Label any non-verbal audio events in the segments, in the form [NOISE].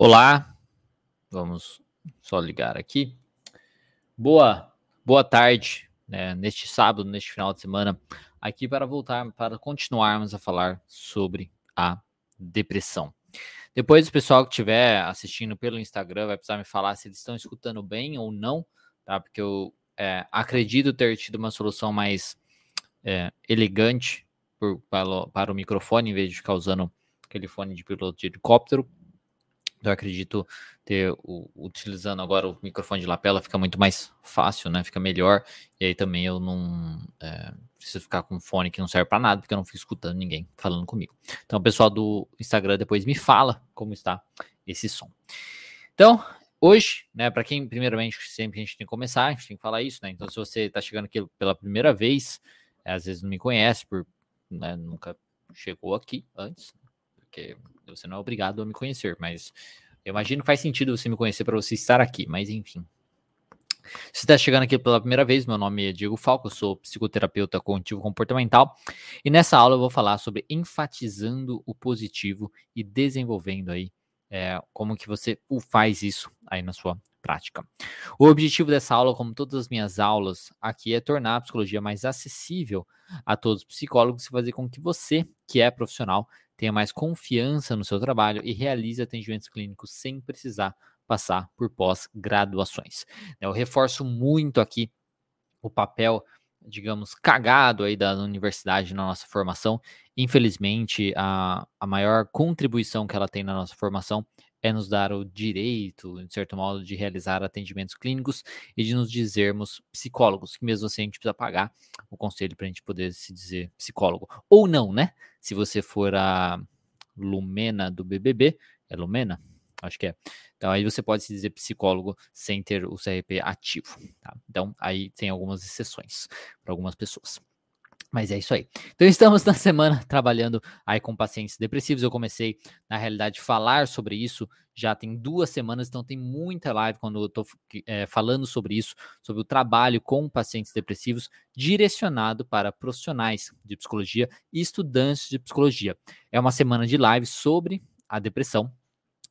Olá, vamos só ligar aqui. Boa, boa tarde, né, neste sábado, neste final de semana, aqui para voltar, para continuarmos a falar sobre a depressão. Depois, o pessoal que estiver assistindo pelo Instagram vai precisar me falar se eles estão escutando bem ou não, tá? Porque eu é, acredito ter tido uma solução mais é, elegante por, para, para o microfone, em vez de ficar usando aquele fone de piloto de helicóptero. Eu acredito ter o, utilizando agora o microfone de lapela fica muito mais fácil, né? Fica melhor. E aí também eu não é, preciso ficar com um fone que não serve para nada, porque eu não fico escutando ninguém falando comigo. Então, o pessoal do Instagram depois me fala como está esse som. Então, hoje, né, para quem primeiramente sempre a gente tem que começar, a gente tem que falar isso, né? Então, se você está chegando aqui pela primeira vez, é, às vezes não me conhece por né, nunca chegou aqui antes, porque você não é obrigado a me conhecer, mas eu imagino que faz sentido você me conhecer para você estar aqui, mas enfim. Se está chegando aqui pela primeira vez, meu nome é Diego Falco, eu sou psicoterapeuta cognitivo comportamental e nessa aula eu vou falar sobre enfatizando o positivo e desenvolvendo aí é, como que você faz isso aí na sua prática. O objetivo dessa aula, como todas as minhas aulas aqui, é tornar a psicologia mais acessível a todos os psicólogos e fazer com que você, que é profissional, tenha mais confiança no seu trabalho e realize atendimentos clínicos sem precisar passar por pós-graduações. Eu reforço muito aqui o papel, digamos, cagado aí da universidade na nossa formação. Infelizmente, a, a maior contribuição que ela tem na nossa formação é nos dar o direito, de certo modo, de realizar atendimentos clínicos e de nos dizermos psicólogos, que mesmo assim a gente precisa pagar o conselho para a gente poder se dizer psicólogo. Ou não, né? Se você for a Lumena do BBB, é Lumena? Acho que é. Então aí você pode se dizer psicólogo sem ter o CRP ativo. Tá? Então aí tem algumas exceções para algumas pessoas. Mas é isso aí. Então estamos na semana trabalhando aí com pacientes depressivos. Eu comecei, na realidade, falar sobre isso já tem duas semanas, então tem muita live quando eu estou é, falando sobre isso, sobre o trabalho com pacientes depressivos, direcionado para profissionais de psicologia e estudantes de psicologia. É uma semana de live sobre a depressão,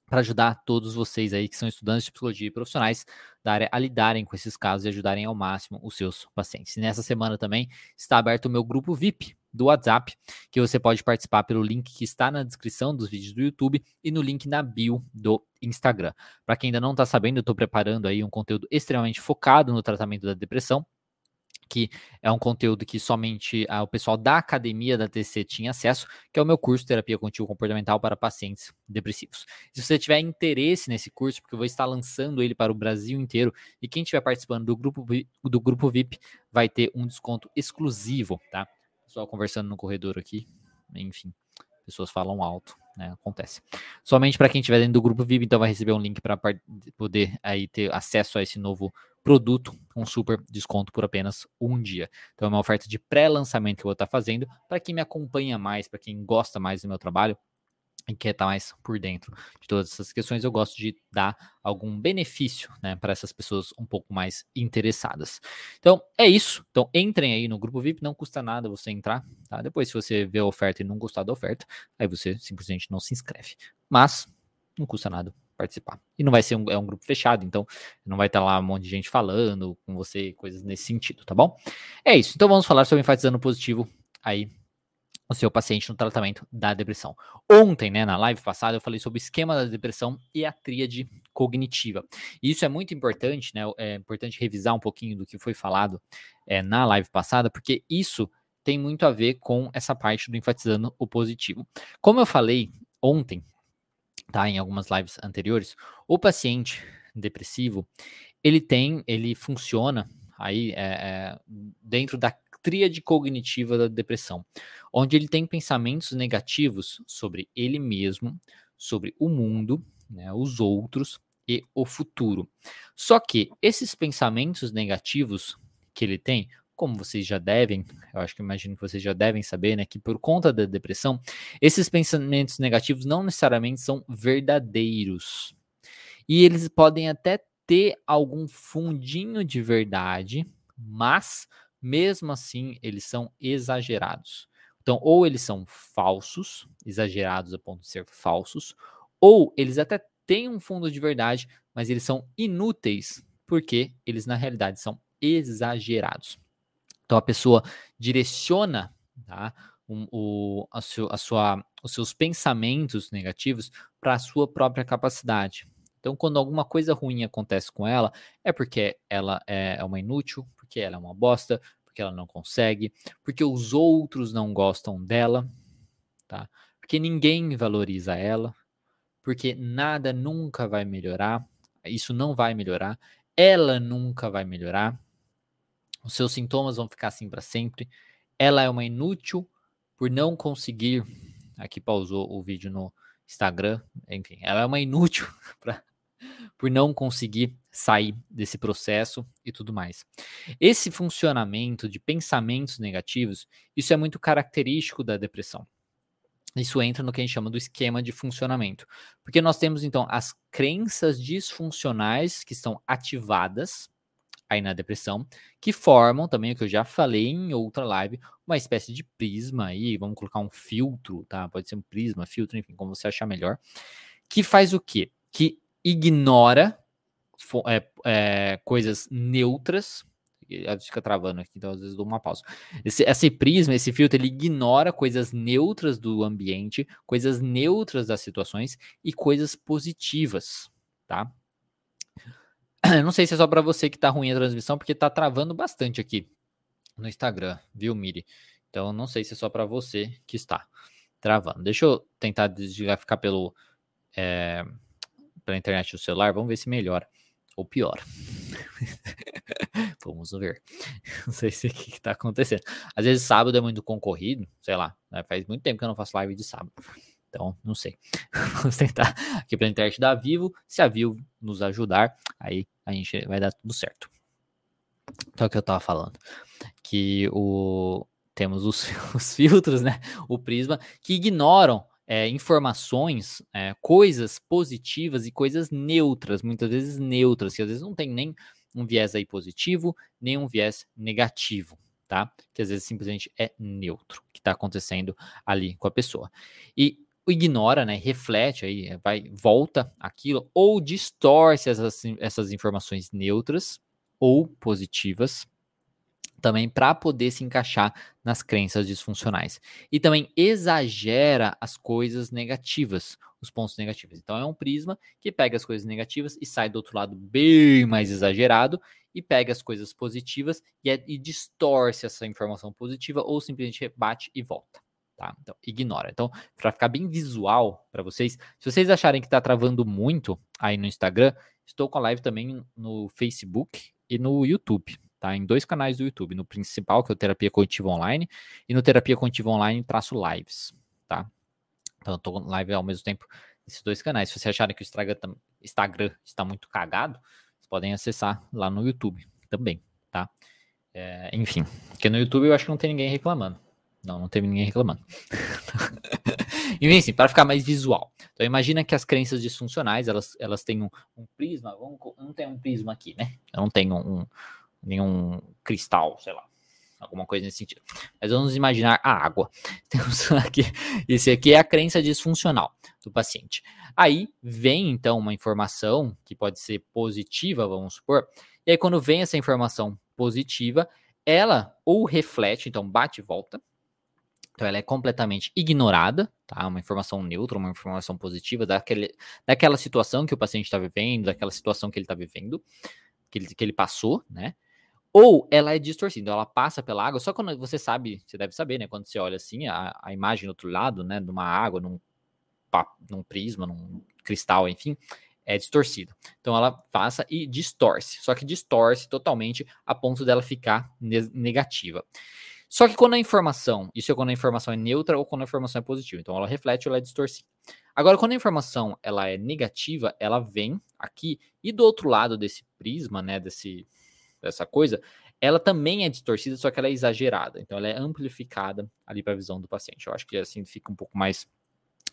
para ajudar todos vocês aí que são estudantes de psicologia e profissionais da área a lidarem com esses casos e ajudarem ao máximo os seus pacientes. E nessa semana também está aberto o meu grupo VIP do WhatsApp, que você pode participar pelo link que está na descrição dos vídeos do YouTube e no link na bio do Instagram. Para quem ainda não está sabendo, eu estou preparando aí um conteúdo extremamente focado no tratamento da depressão que é um conteúdo que somente ah, o pessoal da academia da TC tinha acesso, que é o meu curso Terapia Contínua Comportamental para Pacientes Depressivos. Se você tiver interesse nesse curso, porque eu vou estar lançando ele para o Brasil inteiro, e quem estiver participando do grupo, do grupo VIP vai ter um desconto exclusivo, tá? Só conversando no corredor aqui, enfim, pessoas falam alto. Né, acontece. Somente para quem estiver dentro do grupo VIP, então vai receber um link para poder aí ter acesso a esse novo produto com super desconto por apenas um dia. Então é uma oferta de pré-lançamento que eu vou estar fazendo para quem me acompanha mais, para quem gosta mais do meu trabalho e quer estar mais por dentro de todas essas questões, eu gosto de dar algum benefício né, para essas pessoas um pouco mais interessadas. Então, é isso. Então, entrem aí no grupo VIP, não custa nada você entrar. Tá? Depois, se você vê a oferta e não gostar da oferta, aí você simplesmente não se inscreve. Mas, não custa nada participar. E não vai ser um, é um grupo fechado, então não vai estar lá um monte de gente falando com você, coisas nesse sentido, tá bom? É isso. Então vamos falar sobre enfatizando positivo aí o seu paciente no tratamento da depressão. Ontem, né, na live passada, eu falei sobre o esquema da depressão e a tríade cognitiva. E isso é muito importante, né? É importante revisar um pouquinho do que foi falado é, na live passada, porque isso tem muito a ver com essa parte do enfatizando o positivo. Como eu falei ontem, tá? Em algumas lives anteriores, o paciente depressivo, ele tem, ele funciona aí é, é, dentro da tríade cognitiva da depressão, onde ele tem pensamentos negativos sobre ele mesmo, sobre o mundo, né, os outros e o futuro. Só que esses pensamentos negativos que ele tem, como vocês já devem, eu acho que imagino que vocês já devem saber, né, que por conta da depressão, esses pensamentos negativos não necessariamente são verdadeiros. E eles podem até ter algum fundinho de verdade, mas mesmo assim eles são exagerados. Então, ou eles são falsos, exagerados a ponto de ser falsos, ou eles até têm um fundo de verdade, mas eles são inúteis porque eles na realidade são exagerados. Então a pessoa direciona tá, um, o, a seu, a sua, os seus pensamentos negativos para a sua própria capacidade. Então, quando alguma coisa ruim acontece com ela, é porque ela é, é uma inútil, porque ela é uma bosta, porque ela não consegue, porque os outros não gostam dela, tá? Porque ninguém valoriza ela, porque nada nunca vai melhorar, isso não vai melhorar, ela nunca vai melhorar, os seus sintomas vão ficar assim para sempre, ela é uma inútil por não conseguir. [SNIFFS] Aqui pausou o vídeo no Instagram, enfim, ela é uma inútil [LAUGHS] pra, por não conseguir sair desse processo e tudo mais. Esse funcionamento de pensamentos negativos, isso é muito característico da depressão. Isso entra no que a gente chama do esquema de funcionamento. Porque nós temos então as crenças disfuncionais que estão ativadas aí na depressão, que formam também o que eu já falei em outra live, uma espécie de prisma aí, vamos colocar um filtro, tá? Pode ser um prisma, filtro, enfim, como você achar melhor, que faz o quê? Que ignora é, é, coisas neutras, fica travando aqui, então às vezes dou uma pausa. Esse, esse prisma, esse filtro, ele ignora coisas neutras do ambiente, coisas neutras das situações e coisas positivas, tá? [COUGHS] Não sei se é só para você que tá ruim a transmissão, porque tá travando bastante aqui no Instagram, viu, Miri? Então não sei se é só para você que está travando. Deixa eu tentar desligar, ficar pelo é, pela internet do celular, vamos ver se melhora ou pior. [LAUGHS] Vamos ver. [LAUGHS] Não sei se o que está acontecendo. Às vezes sábado é muito concorrido, sei lá. Né? Faz muito tempo que eu não faço live de sábado. Então, não sei. [LAUGHS] Vamos tentar aqui pela internet da Vivo. Se a Vivo nos ajudar, aí a gente vai dar tudo certo. Então, é o que eu estava falando. Que o temos os, [LAUGHS] os filtros, né? O prisma, que ignoram é, informações, é, coisas positivas e coisas neutras, muitas vezes neutras, que às vezes não tem nem um viés aí positivo, nem um viés negativo, tá? Que às vezes simplesmente é neutro que está acontecendo ali com a pessoa. E ignora, né, reflete aí, vai, volta aquilo, ou distorce essas, essas informações neutras ou positivas, também para poder se encaixar nas crenças disfuncionais. E também exagera as coisas negativas, os pontos negativos. Então é um prisma que pega as coisas negativas e sai do outro lado bem mais exagerado e pega as coisas positivas e, é, e distorce essa informação positiva ou simplesmente rebate e volta. Tá? Então, ignora. Então, para ficar bem visual para vocês, se vocês acharem que está travando muito aí no Instagram, estou com a live também no Facebook e no YouTube tá? Em dois canais do YouTube, no principal, que é o Terapia Cognitiva Online, e no Terapia Cognitiva Online traço lives, tá? Então eu tô live ao mesmo tempo nesses dois canais. Se vocês acharem que o Instagram está muito cagado, vocês podem acessar lá no YouTube também, tá? É, enfim, porque no YouTube eu acho que não tem ninguém reclamando. Não, não teve ninguém reclamando. [LAUGHS] Enfim, assim, para ficar mais visual. Então, imagina que as crenças disfuncionais, elas, elas têm um, um prisma, vamos, não tem um prisma aqui, né? Eu não tenho um, nenhum cristal, sei lá, alguma coisa nesse sentido. Mas vamos imaginar a água. [LAUGHS] Temos aqui, esse aqui é a crença disfuncional do paciente. Aí vem então uma informação que pode ser positiva, vamos supor. E aí quando vem essa informação positiva, ela ou reflete, então bate e volta. Então ela é completamente ignorada, tá? Uma informação neutra, uma informação positiva daquele, daquela situação que o paciente está vivendo, daquela situação que ele está vivendo, que ele, que ele passou, né? Ou ela é distorcida, ela passa pela água, só quando você sabe, você deve saber, né? Quando você olha assim, a, a imagem do outro lado, né? De uma água, num, num prisma, num cristal, enfim, é distorcida. Então ela passa e distorce, só que distorce totalmente a ponto dela ficar negativa. Só que quando a informação, isso é quando a informação é neutra ou quando a informação é positiva. Então ela reflete ou ela é distorcida. Agora, quando a informação ela é negativa, ela vem aqui e do outro lado desse prisma, né, desse dessa coisa, ela também é distorcida, só que ela é exagerada. Então, ela é amplificada ali para a visão do paciente. Eu acho que assim fica um pouco mais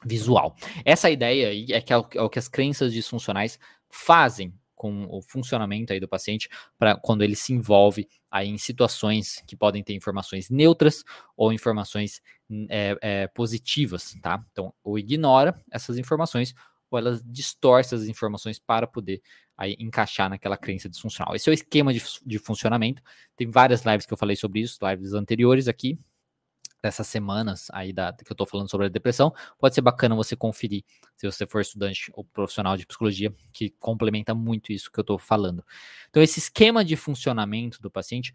visual. Essa ideia aí é que é o, é o que as crenças disfuncionais fazem com o funcionamento aí do paciente para quando ele se envolve aí em situações que podem ter informações neutras ou informações é, é, positivas, tá? Então, ou ignora essas informações ou elas distorcem as informações para poder aí encaixar naquela crença disfuncional. Esse é o esquema de, de funcionamento. Tem várias lives que eu falei sobre isso, lives anteriores aqui, dessas semanas aí da, que eu estou falando sobre a depressão, pode ser bacana você conferir, se você for estudante ou profissional de psicologia, que complementa muito isso que eu estou falando. Então, esse esquema de funcionamento do paciente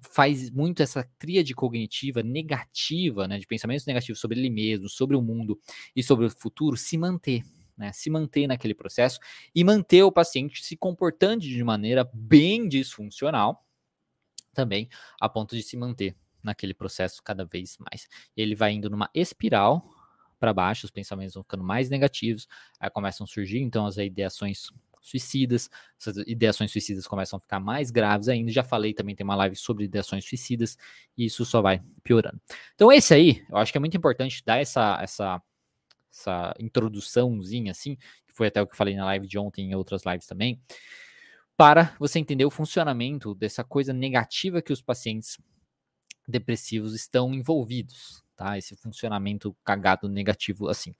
faz muito essa tríade cognitiva negativa, né, de pensamentos negativos sobre ele mesmo, sobre o mundo e sobre o futuro, se manter. Né, se manter naquele processo e manter o paciente se comportando de maneira bem disfuncional, também a ponto de se manter naquele processo cada vez mais. Ele vai indo numa espiral para baixo, os pensamentos vão ficando mais negativos, aí começam a surgir então as ideações suicidas, essas ideações suicidas começam a ficar mais graves ainda. Já falei também, tem uma live sobre ideações suicidas, e isso só vai piorando. Então, esse aí, eu acho que é muito importante dar essa, essa, essa introduçãozinha assim, que foi até o que eu falei na live de ontem e em outras lives também, para você entender o funcionamento dessa coisa negativa que os pacientes depressivos estão envolvidos, tá? Esse funcionamento cagado negativo assim.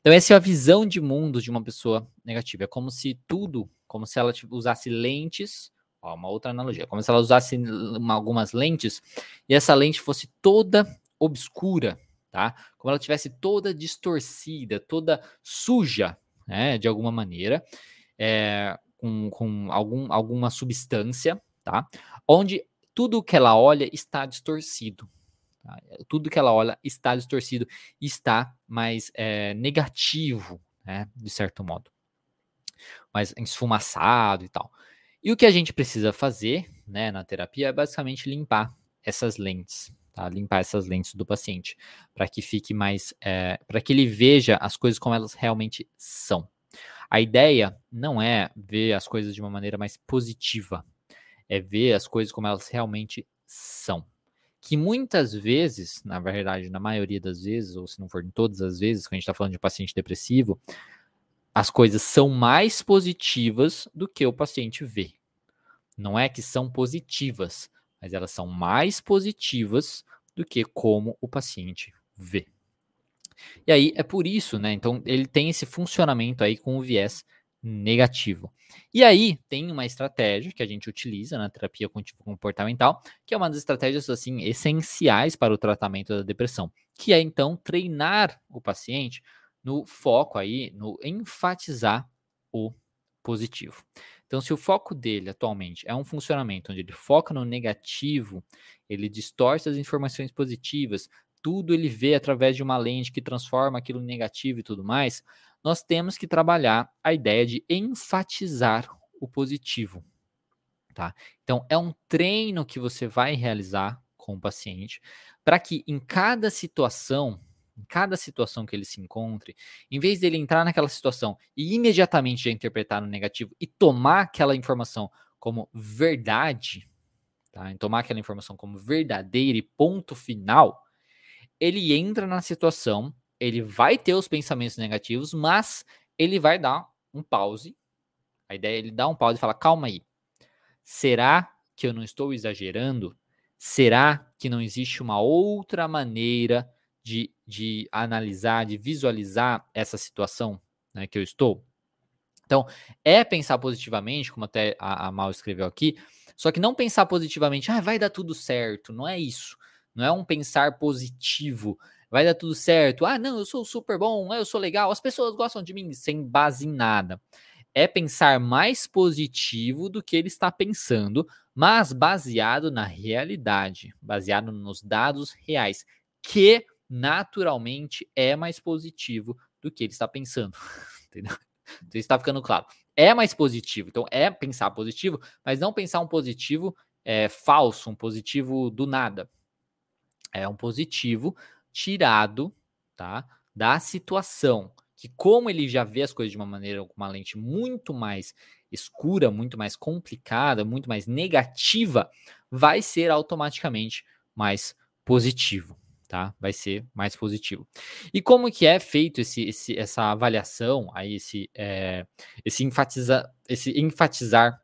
Então essa é a visão de mundo de uma pessoa negativa. É como se tudo, como se ela tipo, usasse lentes, ó, uma outra analogia, como se ela usasse uma, algumas lentes e essa lente fosse toda obscura, tá? Como ela tivesse toda distorcida, toda suja, né, de alguma maneira, é, com, com algum, alguma substância, tá? Onde tudo que ela olha está distorcido. Tá? Tudo que ela olha está distorcido, está mais é, negativo, né? de certo modo, mais esfumaçado e tal. E o que a gente precisa fazer né, na terapia é basicamente limpar essas lentes, tá? limpar essas lentes do paciente, para que fique mais, é, para que ele veja as coisas como elas realmente são. A ideia não é ver as coisas de uma maneira mais positiva, é ver as coisas como elas realmente são. Que muitas vezes, na verdade, na maioria das vezes, ou se não for em todas as vezes, quando a gente está falando de paciente depressivo, as coisas são mais positivas do que o paciente vê. Não é que são positivas, mas elas são mais positivas do que como o paciente vê. E aí é por isso, né? Então ele tem esse funcionamento aí com o viés negativo. E aí tem uma estratégia que a gente utiliza na terapia comportamental, que é uma das estratégias assim essenciais para o tratamento da depressão, que é então treinar o paciente no foco aí, no enfatizar o positivo. Então, se o foco dele atualmente é um funcionamento onde ele foca no negativo, ele distorce as informações positivas, tudo ele vê através de uma lente que transforma aquilo negativo e tudo mais, nós temos que trabalhar a ideia de enfatizar o positivo. Tá? Então, é um treino que você vai realizar com o paciente para que em cada situação, em cada situação que ele se encontre, em vez dele entrar naquela situação e imediatamente já interpretar no negativo e tomar aquela informação como verdade, tá? Em tomar aquela informação como verdadeira e ponto final, ele entra na situação ele vai ter os pensamentos negativos, mas ele vai dar um pause. A ideia é ele dar um pause e falar: calma aí. Será que eu não estou exagerando? Será que não existe uma outra maneira de, de analisar, de visualizar essa situação né, que eu estou? Então, é pensar positivamente, como até a, a Mal escreveu aqui, só que não pensar positivamente, ah, vai dar tudo certo, não é isso. Não é um pensar positivo, vai dar tudo certo. Ah, não, eu sou super bom, eu sou legal, as pessoas gostam de mim, sem base em nada. É pensar mais positivo do que ele está pensando, mas baseado na realidade, baseado nos dados reais, que naturalmente é mais positivo do que ele está pensando. [LAUGHS] Entendeu? Então está ficando claro. É mais positivo. Então é pensar positivo, mas não pensar um positivo é, falso, um positivo do nada. É um positivo tirado, tá, da situação, que como ele já vê as coisas de uma maneira com uma lente muito mais escura, muito mais complicada, muito mais negativa, vai ser automaticamente mais positivo, tá? Vai ser mais positivo. E como que é feito esse, esse essa avaliação, aí esse, é, esse, enfatizar, esse enfatizar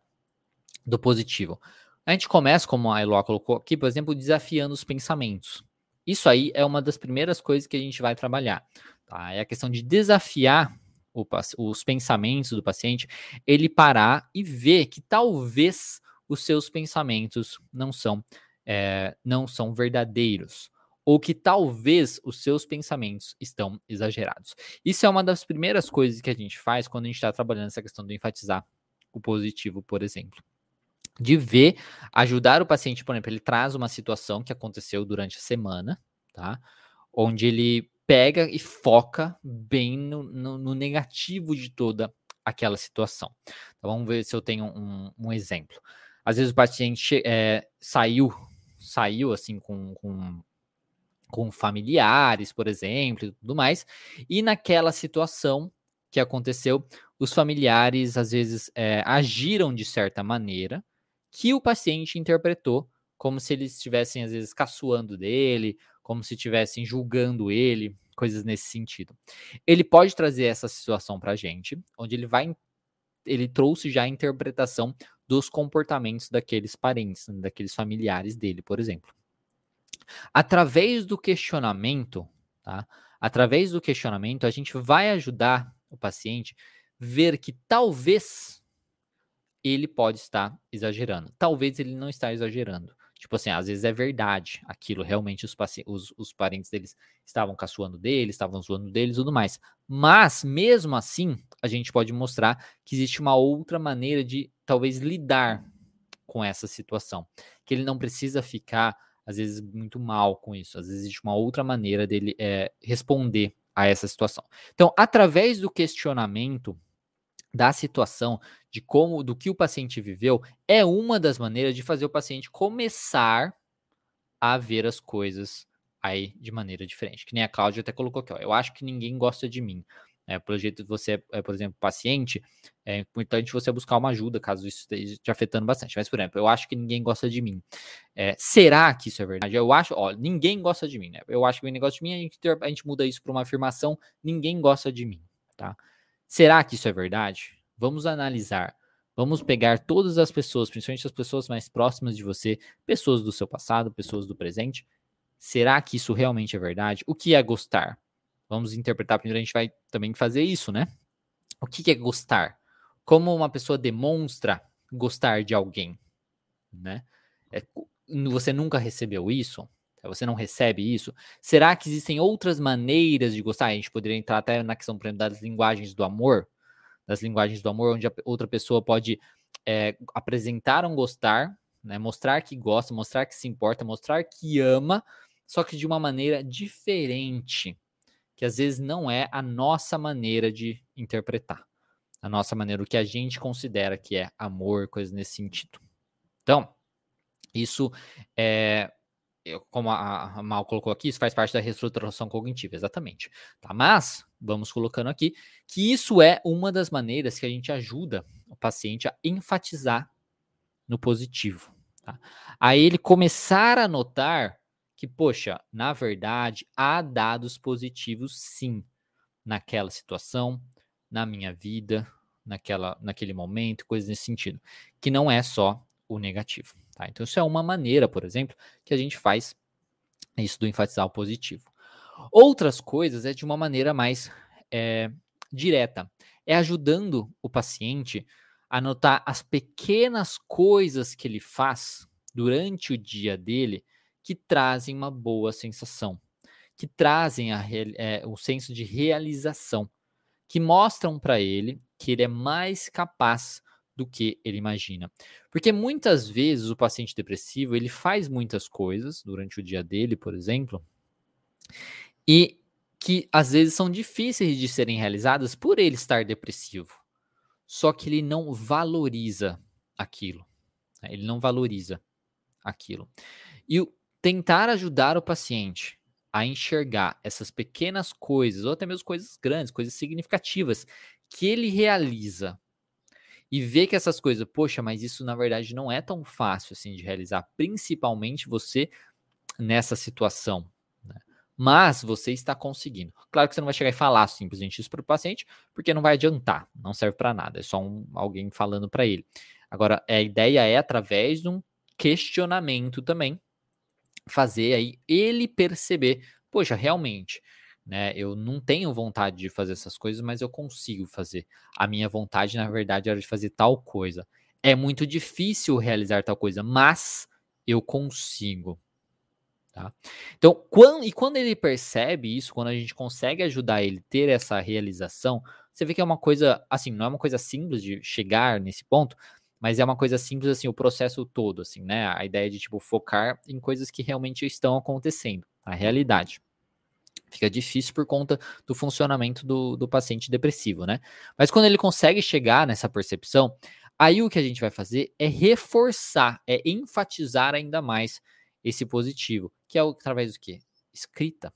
do positivo? A gente começa, como a Eloá colocou aqui, por exemplo, desafiando os pensamentos. Isso aí é uma das primeiras coisas que a gente vai trabalhar. Tá? É a questão de desafiar o, os pensamentos do paciente, ele parar e ver que talvez os seus pensamentos não são, é, não são verdadeiros ou que talvez os seus pensamentos estão exagerados. Isso é uma das primeiras coisas que a gente faz quando a gente está trabalhando essa questão do enfatizar o positivo, por exemplo. De ver, ajudar o paciente, por exemplo, ele traz uma situação que aconteceu durante a semana, tá? Onde ele pega e foca bem no, no, no negativo de toda aquela situação. Então, vamos ver se eu tenho um, um exemplo. Às vezes o paciente é, saiu, saiu assim com, com com familiares, por exemplo, e tudo mais. E naquela situação que aconteceu, os familiares às vezes é, agiram de certa maneira que o paciente interpretou como se eles estivessem às vezes caçoando dele, como se estivessem julgando ele, coisas nesse sentido. Ele pode trazer essa situação para a gente, onde ele vai, ele trouxe já a interpretação dos comportamentos daqueles parentes, daqueles familiares dele, por exemplo. Através do questionamento, tá? Através do questionamento, a gente vai ajudar o paciente ver que talvez ele pode estar exagerando. Talvez ele não está exagerando. Tipo assim, às vezes é verdade aquilo, realmente os, os, os parentes deles estavam caçoando deles, estavam zoando deles e tudo mais. Mas, mesmo assim, a gente pode mostrar que existe uma outra maneira de talvez lidar com essa situação. Que ele não precisa ficar às vezes, muito mal com isso. Às vezes, existe uma outra maneira dele é, responder a essa situação. Então, através do questionamento da situação, de como, do que o paciente viveu, é uma das maneiras de fazer o paciente começar a ver as coisas aí de maneira diferente. Que nem a Cláudia até colocou aqui, ó, eu acho que ninguém gosta de mim. É, pelo jeito que você é, por exemplo, paciente, é importante você buscar uma ajuda caso isso esteja te afetando bastante. Mas, por exemplo, eu acho que ninguém gosta de mim. É, será que isso é verdade? Eu acho, ó, ninguém gosta de mim, né? Eu acho que ninguém gosta de mim, a gente, a gente muda isso para uma afirmação: ninguém gosta de mim, tá? Será que isso é verdade? Vamos analisar. Vamos pegar todas as pessoas, principalmente as pessoas mais próximas de você, pessoas do seu passado, pessoas do presente. Será que isso realmente é verdade? O que é gostar? Vamos interpretar primeiro, a gente vai também fazer isso, né? O que é gostar? Como uma pessoa demonstra gostar de alguém, né? É, você nunca recebeu isso? Você não recebe isso? Será que existem outras maneiras de gostar? A gente poderia entrar até na questão, por exemplo, das linguagens do amor, das linguagens do amor, onde a outra pessoa pode é, apresentar um gostar, né, mostrar que gosta, mostrar que se importa, mostrar que ama, só que de uma maneira diferente que às vezes não é a nossa maneira de interpretar. A nossa maneira, o que a gente considera que é amor, coisas nesse sentido. Então, isso é. Como a, Mal colocou aqui, isso faz parte da reestruturação cognitiva, exatamente. Tá? Mas, vamos colocando aqui, que isso é uma das maneiras que a gente ajuda o paciente a enfatizar no positivo. Tá? A ele começar a notar que, poxa, na verdade, há dados positivos sim naquela situação, na minha vida, naquela, naquele momento, coisas nesse sentido, que não é só o negativo. Tá? Então, isso é uma maneira, por exemplo, que a gente faz isso do enfatizar o positivo. Outras coisas é de uma maneira mais é, direta, é ajudando o paciente a notar as pequenas coisas que ele faz durante o dia dele que trazem uma boa sensação, que trazem a, é, o senso de realização, que mostram para ele que ele é mais capaz do que ele imagina. Porque muitas vezes o paciente depressivo, ele faz muitas coisas durante o dia dele, por exemplo, e que às vezes são difíceis de serem realizadas por ele estar depressivo. Só que ele não valoriza aquilo. Né? Ele não valoriza aquilo. E o, tentar ajudar o paciente a enxergar essas pequenas coisas, ou até mesmo coisas grandes, coisas significativas, que ele realiza e ver que essas coisas, poxa, mas isso na verdade não é tão fácil assim de realizar, principalmente você nessa situação. Né? Mas você está conseguindo. Claro que você não vai chegar e falar simplesmente isso para o paciente, porque não vai adiantar, não serve para nada, é só um, alguém falando para ele. Agora, a ideia é através de um questionamento também, fazer aí ele perceber, poxa, realmente, né? Eu não tenho vontade de fazer essas coisas, mas eu consigo fazer. A minha vontade, na verdade, era de fazer tal coisa. É muito difícil realizar tal coisa, mas eu consigo. Tá? Então, quando, e quando ele percebe isso, quando a gente consegue ajudar ele ter essa realização, você vê que é uma coisa, assim, não é uma coisa simples de chegar nesse ponto, mas é uma coisa simples, assim, o processo todo, assim, né? A ideia de, tipo, focar em coisas que realmente estão acontecendo, a realidade. Fica difícil por conta do funcionamento do, do paciente depressivo, né? Mas quando ele consegue chegar nessa percepção, aí o que a gente vai fazer é reforçar, é enfatizar ainda mais esse positivo, que é através do quê? Escrita.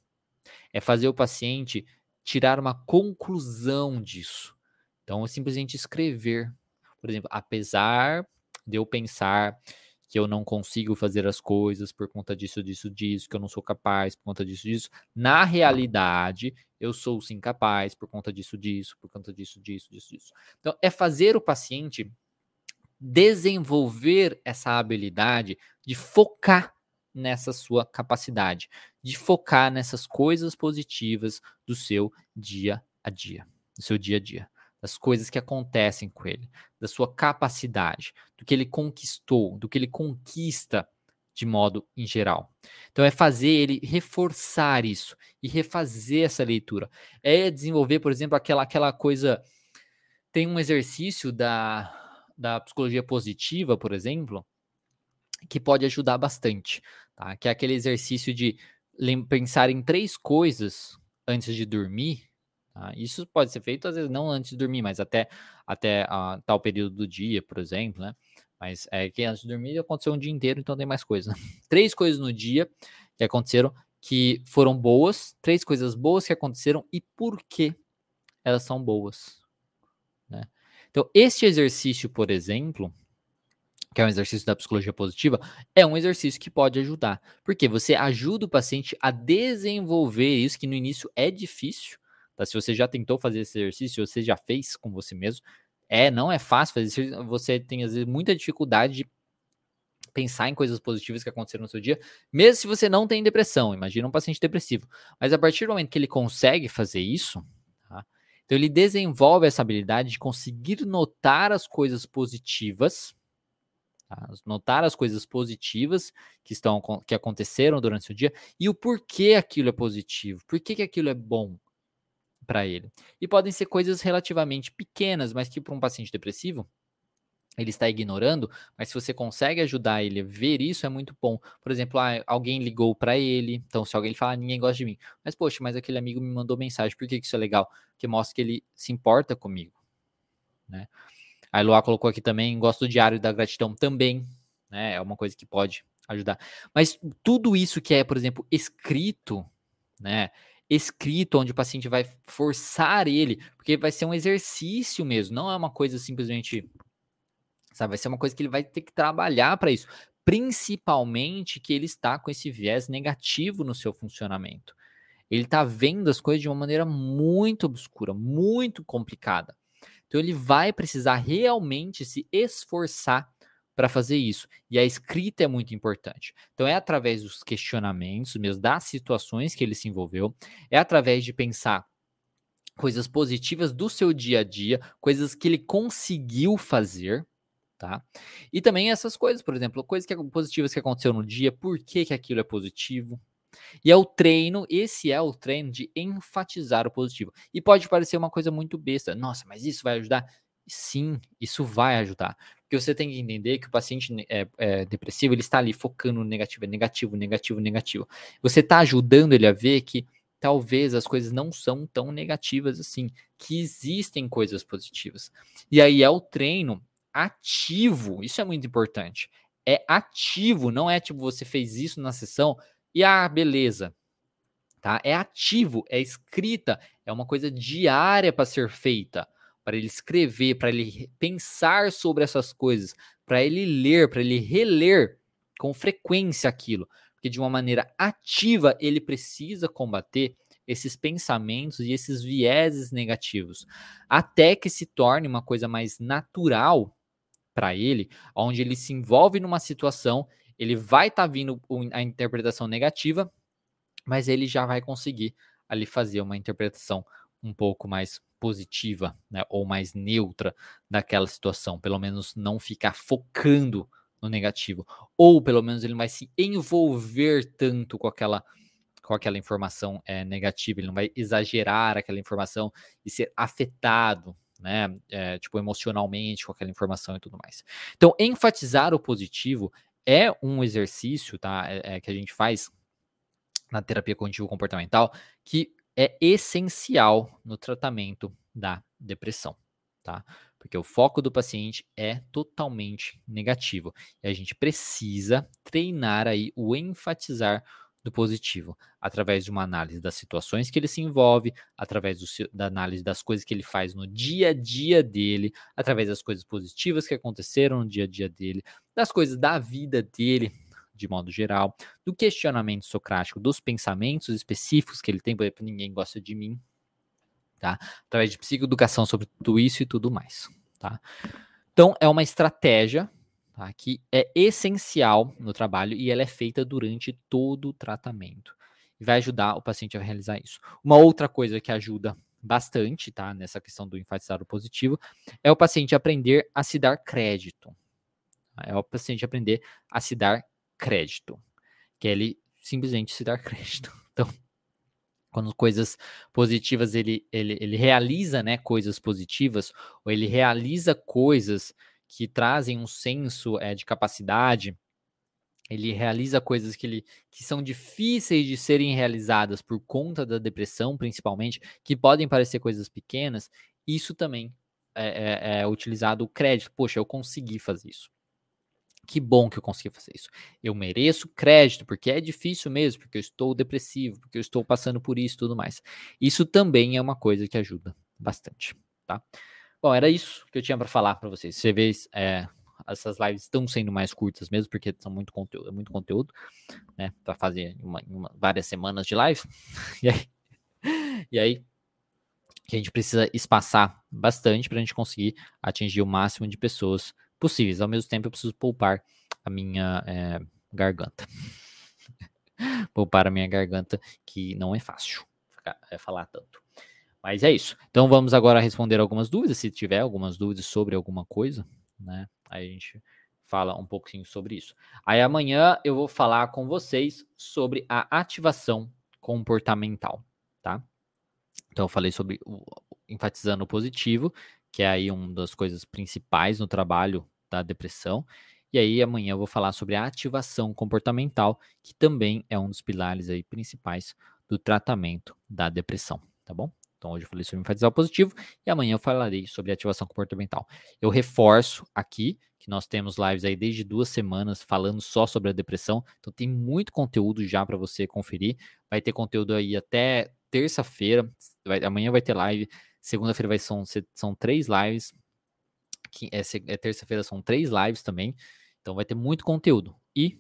É fazer o paciente tirar uma conclusão disso. Então, é simplesmente escrever. Por exemplo, apesar de eu pensar que eu não consigo fazer as coisas por conta disso, disso, disso, que eu não sou capaz por conta disso, disso. Na realidade, eu sou sim capaz por conta disso, disso, por conta disso, disso, disso, disso. Então, é fazer o paciente desenvolver essa habilidade de focar nessa sua capacidade, de focar nessas coisas positivas do seu dia a dia, do seu dia a dia, das coisas que acontecem com ele, da sua capacidade, do que ele conquistou, do que ele conquista de modo em geral. Então é fazer ele reforçar isso e refazer essa leitura. É desenvolver, por exemplo, aquela aquela coisa tem um exercício da da psicologia positiva, por exemplo, que pode ajudar bastante, tá? Que é aquele exercício de pensar em três coisas antes de dormir. Tá? Isso pode ser feito às vezes não antes de dormir, mas até até uh, tal período do dia, por exemplo, né? Mas é que antes de dormir aconteceu um dia inteiro, então tem mais coisas. [LAUGHS] três coisas no dia que aconteceram que foram boas, três coisas boas que aconteceram e por que elas são boas, né? Então, este exercício, por exemplo, que é um exercício da psicologia positiva, é um exercício que pode ajudar. Porque você ajuda o paciente a desenvolver isso, que no início é difícil. Tá? Se você já tentou fazer esse exercício, você já fez com você mesmo, é, não é fácil fazer. Você tem, às vezes, muita dificuldade de pensar em coisas positivas que aconteceram no seu dia, mesmo se você não tem depressão. Imagina um paciente depressivo. Mas a partir do momento que ele consegue fazer isso, tá? então ele desenvolve essa habilidade de conseguir notar as coisas positivas Tá? Notar as coisas positivas que estão que aconteceram durante o seu dia e o porquê aquilo é positivo, por que aquilo é bom para ele. E podem ser coisas relativamente pequenas, mas que para um paciente depressivo ele está ignorando, mas se você consegue ajudar ele a ver isso, é muito bom. Por exemplo, ah, alguém ligou para ele, então se alguém falar, ah, ninguém gosta de mim, mas poxa, mas aquele amigo me mandou mensagem, por que isso é legal? Porque mostra que ele se importa comigo, né? A Eloá colocou aqui também, gosto do diário da gratidão também, né? É uma coisa que pode ajudar. Mas tudo isso que é, por exemplo, escrito, né? Escrito, onde o paciente vai forçar ele, porque vai ser um exercício mesmo, não é uma coisa simplesmente. Sabe, vai ser uma coisa que ele vai ter que trabalhar para isso. Principalmente que ele está com esse viés negativo no seu funcionamento. Ele está vendo as coisas de uma maneira muito obscura, muito complicada. Então ele vai precisar realmente se esforçar para fazer isso. E a escrita é muito importante. Então é através dos questionamentos, mesmo das situações que ele se envolveu, é através de pensar coisas positivas do seu dia a dia, coisas que ele conseguiu fazer, tá? E também essas coisas, por exemplo, coisas que, positivas que aconteceram no dia, por que, que aquilo é positivo, e é o treino, esse é o treino de enfatizar o positivo. E pode parecer uma coisa muito besta. Nossa, mas isso vai ajudar? Sim, isso vai ajudar. Porque você tem que entender que o paciente é, é depressivo, ele está ali focando no negativo, é negativo, negativo, negativo. Você está ajudando ele a ver que talvez as coisas não são tão negativas assim, que existem coisas positivas. E aí é o treino ativo, isso é muito importante. É ativo, não é tipo você fez isso na sessão, e a beleza, tá? É ativo, é escrita, é uma coisa diária para ser feita, para ele escrever, para ele pensar sobre essas coisas, para ele ler, para ele reler com frequência aquilo, porque de uma maneira ativa ele precisa combater esses pensamentos e esses vieses negativos, até que se torne uma coisa mais natural para ele, onde ele se envolve numa situação ele vai estar tá vindo a interpretação negativa, mas ele já vai conseguir ali fazer uma interpretação um pouco mais positiva, né, ou mais neutra daquela situação, pelo menos não ficar focando no negativo, ou pelo menos ele não vai se envolver tanto com aquela com aquela informação é, negativa, ele não vai exagerar aquela informação e ser afetado, né, é, tipo emocionalmente com aquela informação e tudo mais. Então, enfatizar o positivo é um exercício, tá, é, que a gente faz na terapia cognitivo comportamental que é essencial no tratamento da depressão, tá? Porque o foco do paciente é totalmente negativo e a gente precisa treinar aí o enfatizar do positivo, através de uma análise das situações que ele se envolve, através do, da análise das coisas que ele faz no dia a dia dele, através das coisas positivas que aconteceram no dia a dia dele, das coisas da vida dele, de modo geral, do questionamento socrático, dos pensamentos específicos que ele tem, por exemplo, ninguém gosta de mim, tá? Através de psicoeducação sobre tudo isso e tudo mais, tá? Então, é uma estratégia tá, que é essencial no trabalho e ela é feita durante todo o tratamento. E vai ajudar o paciente a realizar isso. Uma outra coisa que ajuda bastante, tá, nessa questão do enfatizar o positivo, é o paciente aprender a se dar crédito. É o paciente aprender a se dar crédito, que é ele simplesmente se dar [LAUGHS] crédito. Então, quando coisas positivas ele, ele, ele realiza né, coisas positivas, ou ele realiza coisas que trazem um senso é, de capacidade, ele realiza coisas que, ele, que são difíceis de serem realizadas por conta da depressão, principalmente, que podem parecer coisas pequenas, isso também é, é, é utilizado o crédito. Poxa, eu consegui fazer isso. Que bom que eu consegui fazer isso. Eu mereço crédito, porque é difícil mesmo, porque eu estou depressivo, porque eu estou passando por isso e tudo mais. Isso também é uma coisa que ajuda bastante, tá? Bom, era isso que eu tinha para falar para vocês. Você vê, é, essas lives estão sendo mais curtas mesmo, porque são muito conteúdo, é muito conteúdo, né? Para fazer uma, uma, várias semanas de live. [LAUGHS] E aí, e aí que a gente precisa espaçar bastante para a gente conseguir atingir o máximo de pessoas possíveis. Ao mesmo tempo, eu preciso poupar a minha é, garganta. [LAUGHS] poupar a minha garganta, que não é fácil é, falar tanto. Mas é isso. Então vamos agora responder algumas dúvidas, se tiver algumas dúvidas sobre alguma coisa, né? Aí a gente fala um pouquinho sobre isso. Aí amanhã eu vou falar com vocês sobre a ativação comportamental, tá? Então eu falei sobre enfatizando o positivo, que é aí uma das coisas principais no trabalho da depressão. E aí amanhã eu vou falar sobre a ativação comportamental, que também é um dos pilares aí principais do tratamento da depressão, tá bom? Então hoje eu falei sobre enfatizar o positivo e amanhã eu falarei sobre ativação comportamental. Eu reforço aqui que nós temos lives aí desde duas semanas falando só sobre a depressão. Então tem muito conteúdo já para você conferir. Vai ter conteúdo aí até terça-feira. Amanhã vai ter live. Segunda-feira vai são, são três lives. É, é terça-feira são três lives também. Então vai ter muito conteúdo. E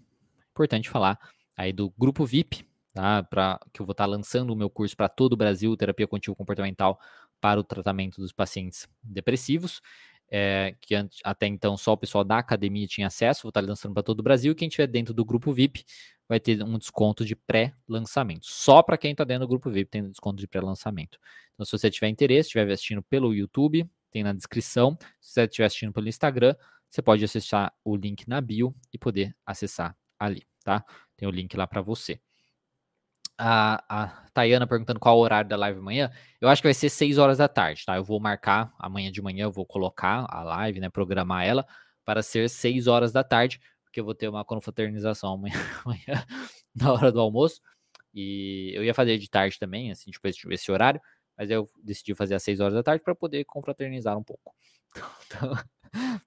importante falar aí do grupo VIP, tá? Para que eu vou estar tá lançando o meu curso para todo o Brasil, terapia contínua comportamental para o tratamento dos pacientes depressivos. É, que até então só o pessoal da academia tinha acesso, vou estar tá lançando para todo o Brasil. Quem estiver dentro do grupo VIP vai ter um desconto de pré-lançamento. Só para quem está dentro do grupo VIP tem desconto de pré-lançamento. Então, se você tiver interesse, estiver assistindo pelo YouTube, tem na descrição. Se você estiver assistindo pelo Instagram, você pode acessar o link na bio e poder acessar ali, tá? Tem o link lá para você a, a Tayana perguntando qual o horário da live amanhã. Eu acho que vai ser 6 horas da tarde, tá? Eu vou marcar amanhã de manhã, eu vou colocar a live, né? Programar ela para ser 6 horas da tarde, porque eu vou ter uma confraternização amanhã, [LAUGHS] amanhã na hora do almoço. E eu ia fazer de tarde também, assim, depois de esse horário, mas eu decidi fazer às 6 horas da tarde para poder confraternizar um pouco. [LAUGHS] Então,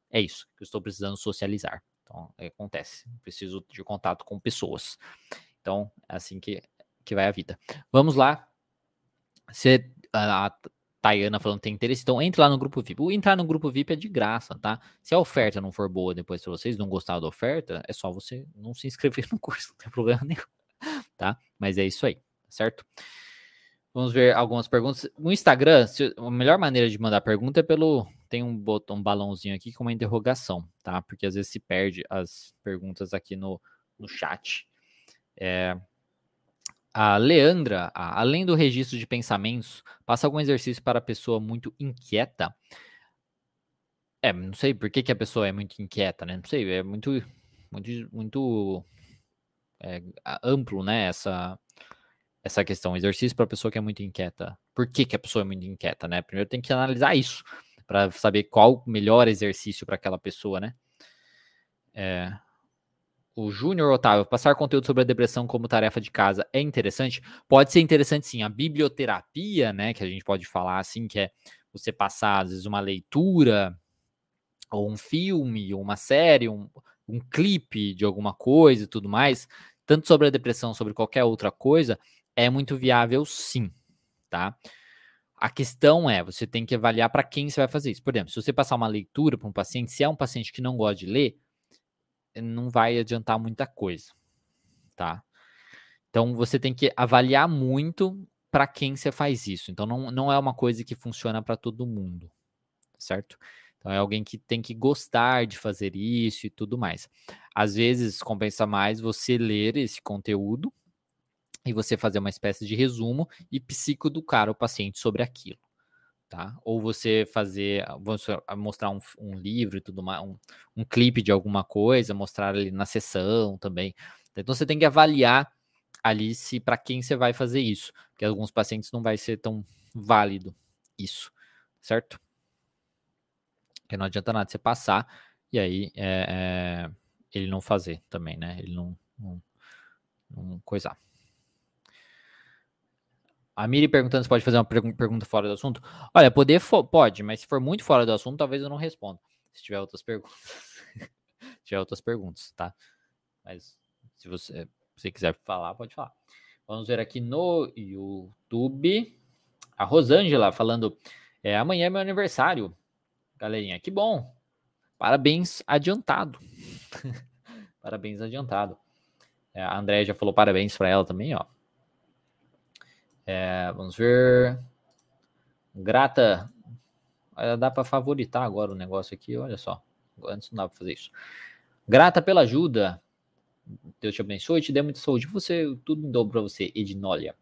é isso que eu estou precisando socializar. Então, é, acontece. Preciso de contato com pessoas. Então, é assim que que vai a vida. Vamos lá. Se a, a Tayana falando que tem interesse, então entre lá no grupo VIP. O entrar no grupo VIP é de graça, tá? Se a oferta não for boa depois para vocês, não gostar da oferta, é só você não se inscrever [LAUGHS] no curso, não tem problema nenhum, tá? Mas é isso aí, certo? Vamos ver algumas perguntas. No Instagram, a melhor maneira de mandar pergunta é pelo. Tem um botão, um balãozinho aqui com uma interrogação, tá? Porque às vezes se perde as perguntas aqui no, no chat. É, A Leandra, além do registro de pensamentos, passa algum exercício para a pessoa muito inquieta? É, não sei por que, que a pessoa é muito inquieta, né? Não sei, é muito, muito, muito é, amplo, né? Essa, essa questão. Exercício para a pessoa que é muito inquieta. Por que, que a pessoa é muito inquieta, né? Primeiro tem que analisar isso para saber qual o melhor exercício para aquela pessoa, né? É, o Júnior Otávio, passar conteúdo sobre a depressão como tarefa de casa é interessante? Pode ser interessante sim. A biblioterapia, né, que a gente pode falar assim, que é você passar, às vezes, uma leitura ou um filme, ou uma série, um, um clipe de alguma coisa e tudo mais, tanto sobre a depressão, sobre qualquer outra coisa, é muito viável sim, tá? A questão é, você tem que avaliar para quem você vai fazer isso. Por exemplo, se você passar uma leitura para um paciente, se é um paciente que não gosta de ler, não vai adiantar muita coisa, tá? Então você tem que avaliar muito para quem você faz isso. Então não, não é uma coisa que funciona para todo mundo, certo? Então é alguém que tem que gostar de fazer isso e tudo mais. Às vezes compensa mais você ler esse conteúdo e você fazer uma espécie de resumo e psicoeducar o paciente sobre aquilo. Tá? Ou você fazer, você mostrar um, um, livro e tudo mais, um, um clipe de alguma coisa, mostrar ali na sessão também. Então você tem que avaliar ali se para quem você vai fazer isso, porque alguns pacientes não vai ser tão válido isso, certo? Porque não adianta nada você passar e aí é, é, ele não fazer também, né? Ele não, não, não coisar. A Miri perguntando se pode fazer uma pergunta fora do assunto. Olha, poder pode, mas se for muito fora do assunto, talvez eu não responda. Se tiver outras perguntas. [LAUGHS] se tiver outras perguntas, tá? Mas se você, se quiser falar, pode falar. Vamos ver aqui no YouTube. A Rosângela falando: é, amanhã é meu aniversário galerinha. Que bom. Parabéns adiantado. [LAUGHS] parabéns adiantado. É, a André já falou parabéns para ela também, ó. É, vamos ver. Grata. Dá para favoritar agora o negócio aqui, olha só. Antes não dá para fazer isso. Grata pela ajuda. Deus te abençoe te dê muita saúde. Você, tudo em dobro para você, Ednólia.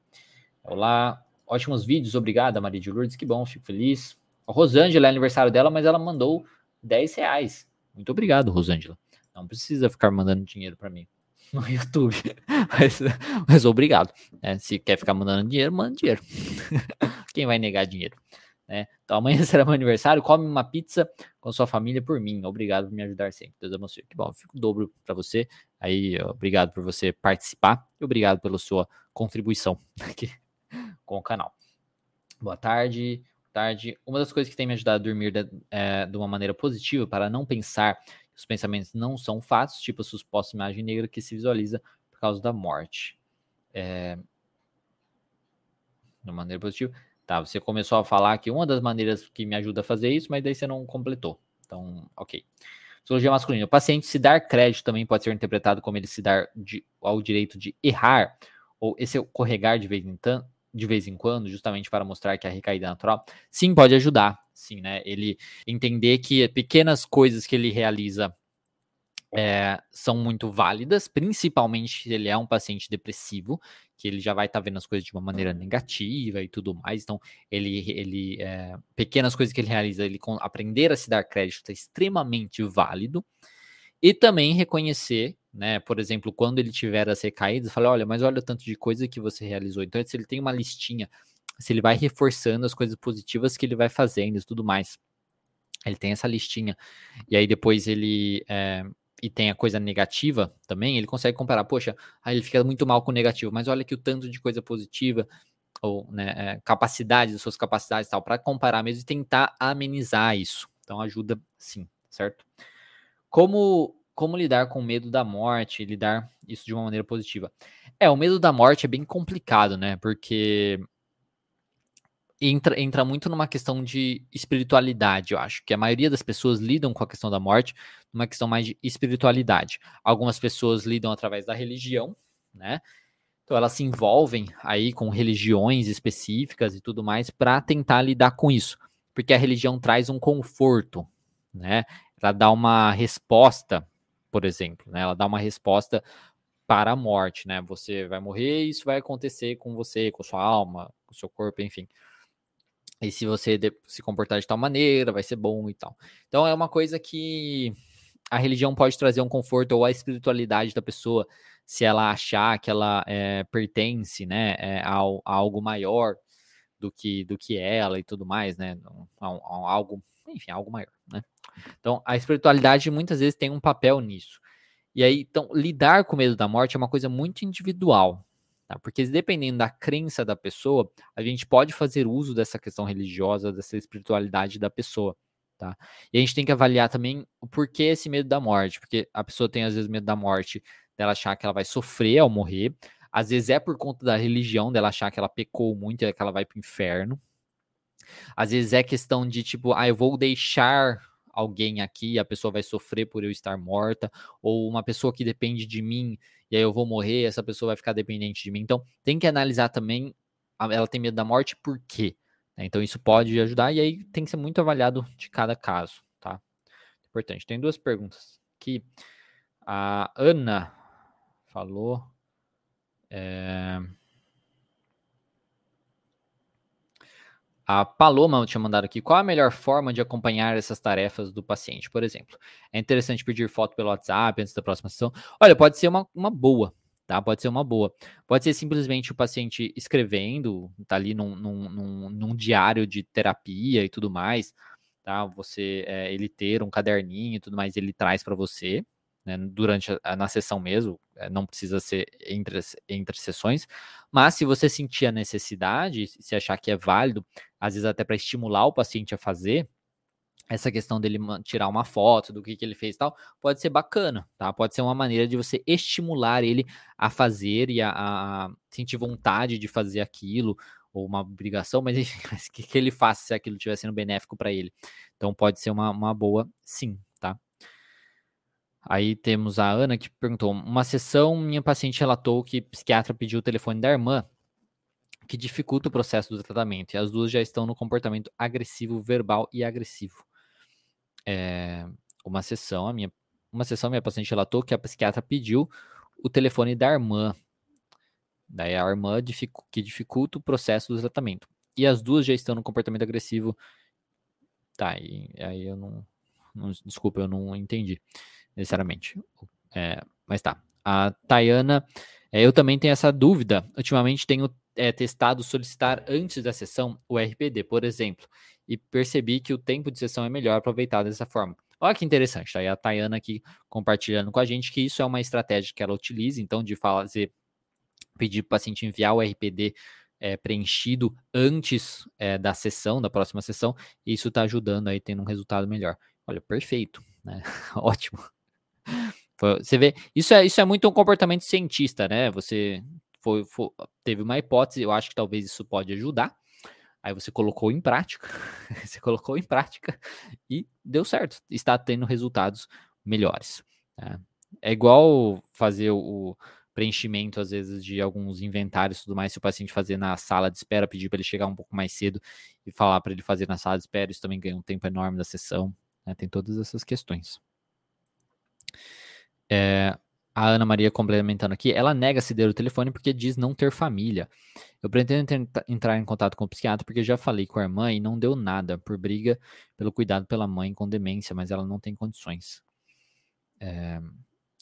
Olá. Ótimos vídeos. Obrigada, Maria de Lourdes. Que bom, fico feliz. A Rosângela é aniversário dela, mas ela mandou 10 reais. Muito obrigado, Rosângela. Não precisa ficar mandando dinheiro para mim [LAUGHS] no YouTube. Mas, mas obrigado. É, se quer ficar mandando dinheiro, manda dinheiro. [LAUGHS] Quem vai negar dinheiro? Né? Então amanhã [LAUGHS] será meu aniversário. Come uma pizza com sua família por mim. Obrigado por me ajudar sempre. Deus abençoe. Que bom, fico dobro para você. Aí, obrigado por você participar e obrigado pela sua contribuição aqui com o canal. Boa tarde tarde. Uma das coisas que tem me ajudado a dormir de, é, de uma maneira positiva, para não pensar que os pensamentos não são fatos, tipo a suposta imagem negra que se visualiza por causa da morte. É, de uma maneira positiva. Tá, você começou a falar que uma das maneiras que me ajuda a fazer isso, mas daí você não completou. Então, ok. Psicologia masculina. O paciente se dar crédito também pode ser interpretado como ele se dar de, ao direito de errar, ou esse corregar de vez em, de vez em quando, justamente para mostrar que a recaída é natural, sim, pode ajudar, sim, né? Ele entender que pequenas coisas que ele realiza é, são muito válidas, principalmente se ele é um paciente depressivo, que ele já vai estar tá vendo as coisas de uma maneira negativa e tudo mais. Então, ele, ele é, pequenas coisas que ele realiza, ele aprender a se dar crédito é extremamente válido. E também reconhecer né? Por exemplo, quando ele tiver as recaídas, fala, olha, mas olha o tanto de coisa que você realizou. Então, se ele tem uma listinha, se ele vai reforçando as coisas positivas que ele vai fazendo e tudo mais. Ele tem essa listinha. E aí depois ele. É, e tem a coisa negativa também, ele consegue comparar, poxa, aí ele fica muito mal com o negativo, mas olha que o tanto de coisa positiva, ou né, é, capacidades, suas capacidades e tal, para comparar mesmo e tentar amenizar isso. Então ajuda sim, certo? Como como lidar com o medo da morte, lidar isso de uma maneira positiva. É, o medo da morte é bem complicado, né? Porque entra, entra muito numa questão de espiritualidade, eu acho, que a maioria das pessoas lidam com a questão da morte numa questão mais de espiritualidade. Algumas pessoas lidam através da religião, né? Então elas se envolvem aí com religiões específicas e tudo mais para tentar lidar com isso, porque a religião traz um conforto, né? Ela dá uma resposta por exemplo. Né? Ela dá uma resposta para a morte, né? Você vai morrer e isso vai acontecer com você, com sua alma, com seu corpo, enfim. E se você se comportar de tal maneira, vai ser bom e tal. Então é uma coisa que a religião pode trazer um conforto ou a espiritualidade da pessoa, se ela achar que ela é, pertence, né, é, a, a, algo maior do que do que ela e tudo mais, né, a, a algo, enfim, algo maior, né. Então a espiritualidade muitas vezes tem um papel nisso. E aí, então, lidar com o medo da morte é uma coisa muito individual, tá? Porque dependendo da crença da pessoa, a gente pode fazer uso dessa questão religiosa, dessa espiritualidade da pessoa, tá? E a gente tem que avaliar também o porquê esse medo da morte, porque a pessoa tem às vezes medo da morte, dela achar que ela vai sofrer ao morrer, às vezes é por conta da religião, dela achar que ela pecou muito e que ela vai para o inferno. Às vezes é questão de tipo, ah, eu vou deixar alguém aqui, a pessoa vai sofrer por eu estar morta, ou uma pessoa que depende de mim e aí eu vou morrer, essa pessoa vai ficar dependente de mim. Então, tem que analisar também, ela tem medo da morte, por quê? Né, então, isso pode ajudar, e aí tem que ser muito avaliado de cada caso, tá? Importante. Tem duas perguntas que a Ana falou. É... A Paloma tinha mandado aqui. Qual a melhor forma de acompanhar essas tarefas do paciente, por exemplo? É interessante pedir foto pelo WhatsApp antes da próxima sessão? Olha, pode ser uma, uma boa, tá? Pode ser uma boa. Pode ser simplesmente o paciente escrevendo, tá ali num, num, num, num diário de terapia e tudo mais, tá? Você, é, ele ter um caderninho e tudo mais, ele traz para você, né, durante a, na sessão mesmo, eh, não precisa ser entre, entre sessões, mas se você sentir a necessidade, se achar que é válido, às vezes até para estimular o paciente a fazer, essa questão dele tirar uma foto do que, que ele fez e tal, pode ser bacana, tá? Pode ser uma maneira de você estimular ele a fazer e a, a sentir vontade de fazer aquilo, ou uma obrigação, mas [LAUGHS] enfim, que, que ele faça se aquilo estiver sendo benéfico para ele. Então pode ser uma, uma boa, sim? Aí temos a Ana que perguntou: uma sessão, minha paciente relatou que psiquiatra pediu o telefone da irmã, que dificulta o processo do tratamento, e as duas já estão no comportamento agressivo, verbal e agressivo. É, uma sessão, a minha, uma sessão, minha paciente relatou que a psiquiatra pediu o telefone da irmã. Daí a irmã dificu, que dificulta o processo do tratamento. E as duas já estão no comportamento agressivo. Tá, e aí eu não, não desculpa, eu não entendi necessariamente. É, mas tá. A Tayana, é, eu também tenho essa dúvida. Ultimamente tenho é, testado solicitar antes da sessão o RPD, por exemplo, e percebi que o tempo de sessão é melhor aproveitado dessa forma. Olha que interessante, tá aí a Tayana aqui compartilhando com a gente que isso é uma estratégia que ela utiliza, então, de fazer, pedir para o paciente enviar o RPD é, preenchido antes é, da sessão, da próxima sessão, e isso está ajudando aí, tendo um resultado melhor. Olha, perfeito, né? [LAUGHS] Ótimo. Você vê, isso é, isso é muito um comportamento cientista, né? Você foi, foi, teve uma hipótese, eu acho que talvez isso pode ajudar. Aí você colocou em prática, [LAUGHS] você colocou em prática e deu certo. Está tendo resultados melhores. Né? É igual fazer o preenchimento, às vezes, de alguns inventários e tudo mais, se o paciente fazer na sala de espera, pedir para ele chegar um pouco mais cedo e falar para ele fazer na sala de espera, isso também ganha um tempo enorme da sessão. Né? Tem todas essas questões. É, a Ana Maria complementando aqui, ela nega se der o telefone porque diz não ter família. Eu pretendo entrar em contato com o psiquiatra porque já falei com a irmã e não deu nada por briga pelo cuidado pela mãe com demência, mas ela não tem condições. É,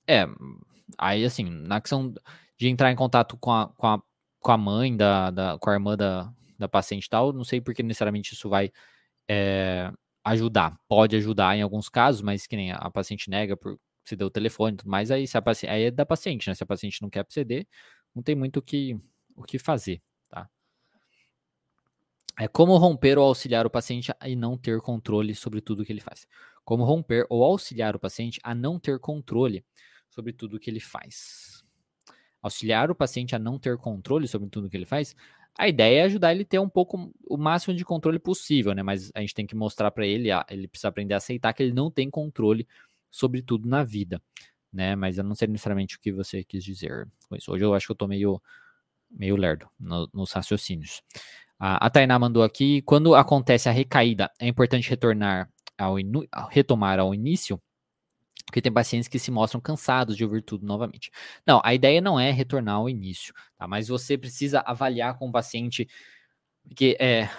é aí assim, na questão de entrar em contato com a, com a, com a mãe, da, da, com a irmã da, da paciente e tal, não sei porque necessariamente isso vai é, ajudar. Pode ajudar em alguns casos, mas que nem a paciente nega por se deu o telefone e tudo mais, aí, se a paciente, aí é da paciente, né? Se a paciente não quer proceder, não tem muito o que, o que fazer, tá? É como romper ou auxiliar o paciente e não ter controle sobre tudo que ele faz. Como romper ou auxiliar o paciente a não ter controle sobre tudo que ele faz. Auxiliar o paciente a não ter controle sobre tudo que ele faz. A ideia é ajudar ele a ter um pouco o máximo de controle possível, né? Mas a gente tem que mostrar para ele, ele precisa aprender a aceitar que ele não tem controle sobre tudo na vida, né? Mas eu não sei necessariamente o que você quis dizer com isso. Hoje eu acho que eu tô meio, meio lerdo no, nos raciocínios. A, a Tainá mandou aqui, quando acontece a recaída, é importante retornar ao, retomar ao início? Porque tem pacientes que se mostram cansados de ouvir tudo novamente. Não, a ideia não é retornar ao início, tá? Mas você precisa avaliar com o paciente, porque é,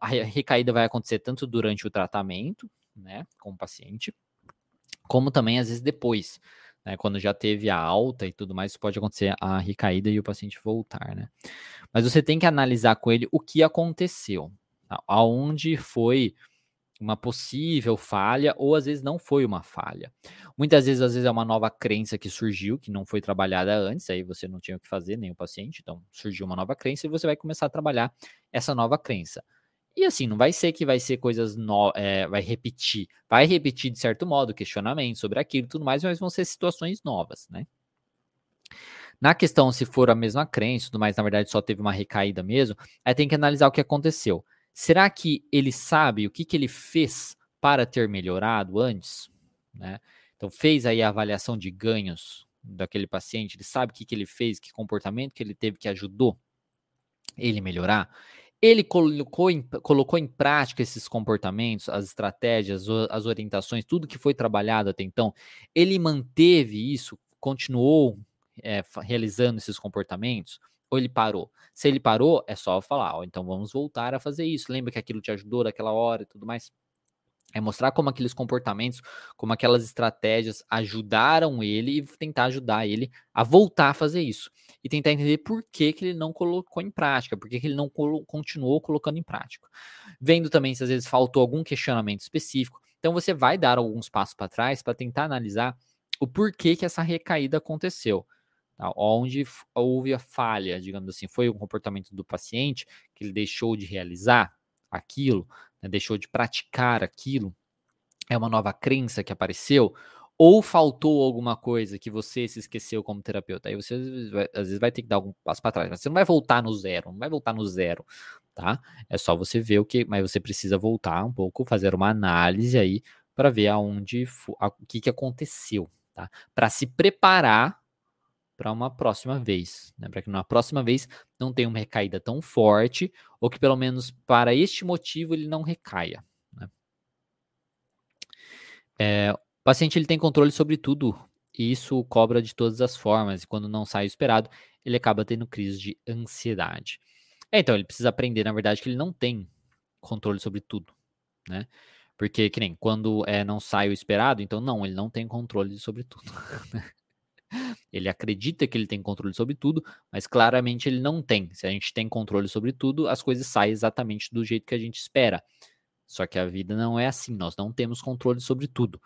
a recaída vai acontecer tanto durante o tratamento, né, com o paciente, como também às vezes depois, né, quando já teve a alta e tudo mais, pode acontecer a recaída e o paciente voltar, né? Mas você tem que analisar com ele o que aconteceu, tá? aonde foi uma possível falha ou às vezes não foi uma falha. Muitas vezes, às vezes é uma nova crença que surgiu, que não foi trabalhada antes, aí você não tinha o que fazer, nem o paciente, então surgiu uma nova crença e você vai começar a trabalhar essa nova crença. E assim, não vai ser que vai ser coisas no, é, vai repetir, vai repetir de certo modo questionamento sobre aquilo e tudo mais, mas vão ser situações novas, né? Na questão se for a mesma crença, tudo mais, na verdade só teve uma recaída mesmo, aí tem que analisar o que aconteceu. Será que ele sabe o que, que ele fez para ter melhorado antes? Né? Então, fez aí a avaliação de ganhos daquele paciente, ele sabe o que, que ele fez, que comportamento que ele teve que ajudou ele melhorar. Ele colocou em, colocou em prática esses comportamentos, as estratégias, as orientações, tudo que foi trabalhado até então. Ele manteve isso, continuou é, realizando esses comportamentos ou ele parou? Se ele parou, é só falar, ó, então vamos voltar a fazer isso. Lembra que aquilo te ajudou naquela hora e tudo mais? É mostrar como aqueles comportamentos, como aquelas estratégias ajudaram ele e tentar ajudar ele a voltar a fazer isso. E tentar entender por que, que ele não colocou em prática, por que, que ele não colo continuou colocando em prática. Vendo também se às vezes faltou algum questionamento específico. Então você vai dar alguns passos para trás para tentar analisar o porquê que essa recaída aconteceu. Tá? Onde houve a falha, digamos assim, foi o comportamento do paciente que ele deixou de realizar aquilo, né? deixou de praticar aquilo, é uma nova crença que apareceu, ou faltou alguma coisa que você se esqueceu como terapeuta. Aí você às vezes vai ter que dar algum passo para trás, mas você não vai voltar no zero, não vai voltar no zero, tá? É só você ver o que, mas você precisa voltar um pouco, fazer uma análise aí para ver aonde o que, que aconteceu, tá? Para se preparar para uma próxima vez, né? para que na próxima vez não tenha uma recaída tão forte, ou que pelo menos para este motivo ele não recaia. Né? É, o paciente ele tem controle sobre tudo, e isso cobra de todas as formas, e quando não sai o esperado, ele acaba tendo crise de ansiedade. É, então, ele precisa aprender, na verdade, que ele não tem controle sobre tudo, né? Porque, que nem, quando é, não sai o esperado, então não, ele não tem controle sobre tudo. [LAUGHS] Ele acredita que ele tem controle sobre tudo, mas claramente ele não tem. Se a gente tem controle sobre tudo, as coisas saem exatamente do jeito que a gente espera. Só que a vida não é assim, nós não temos controle sobre tudo.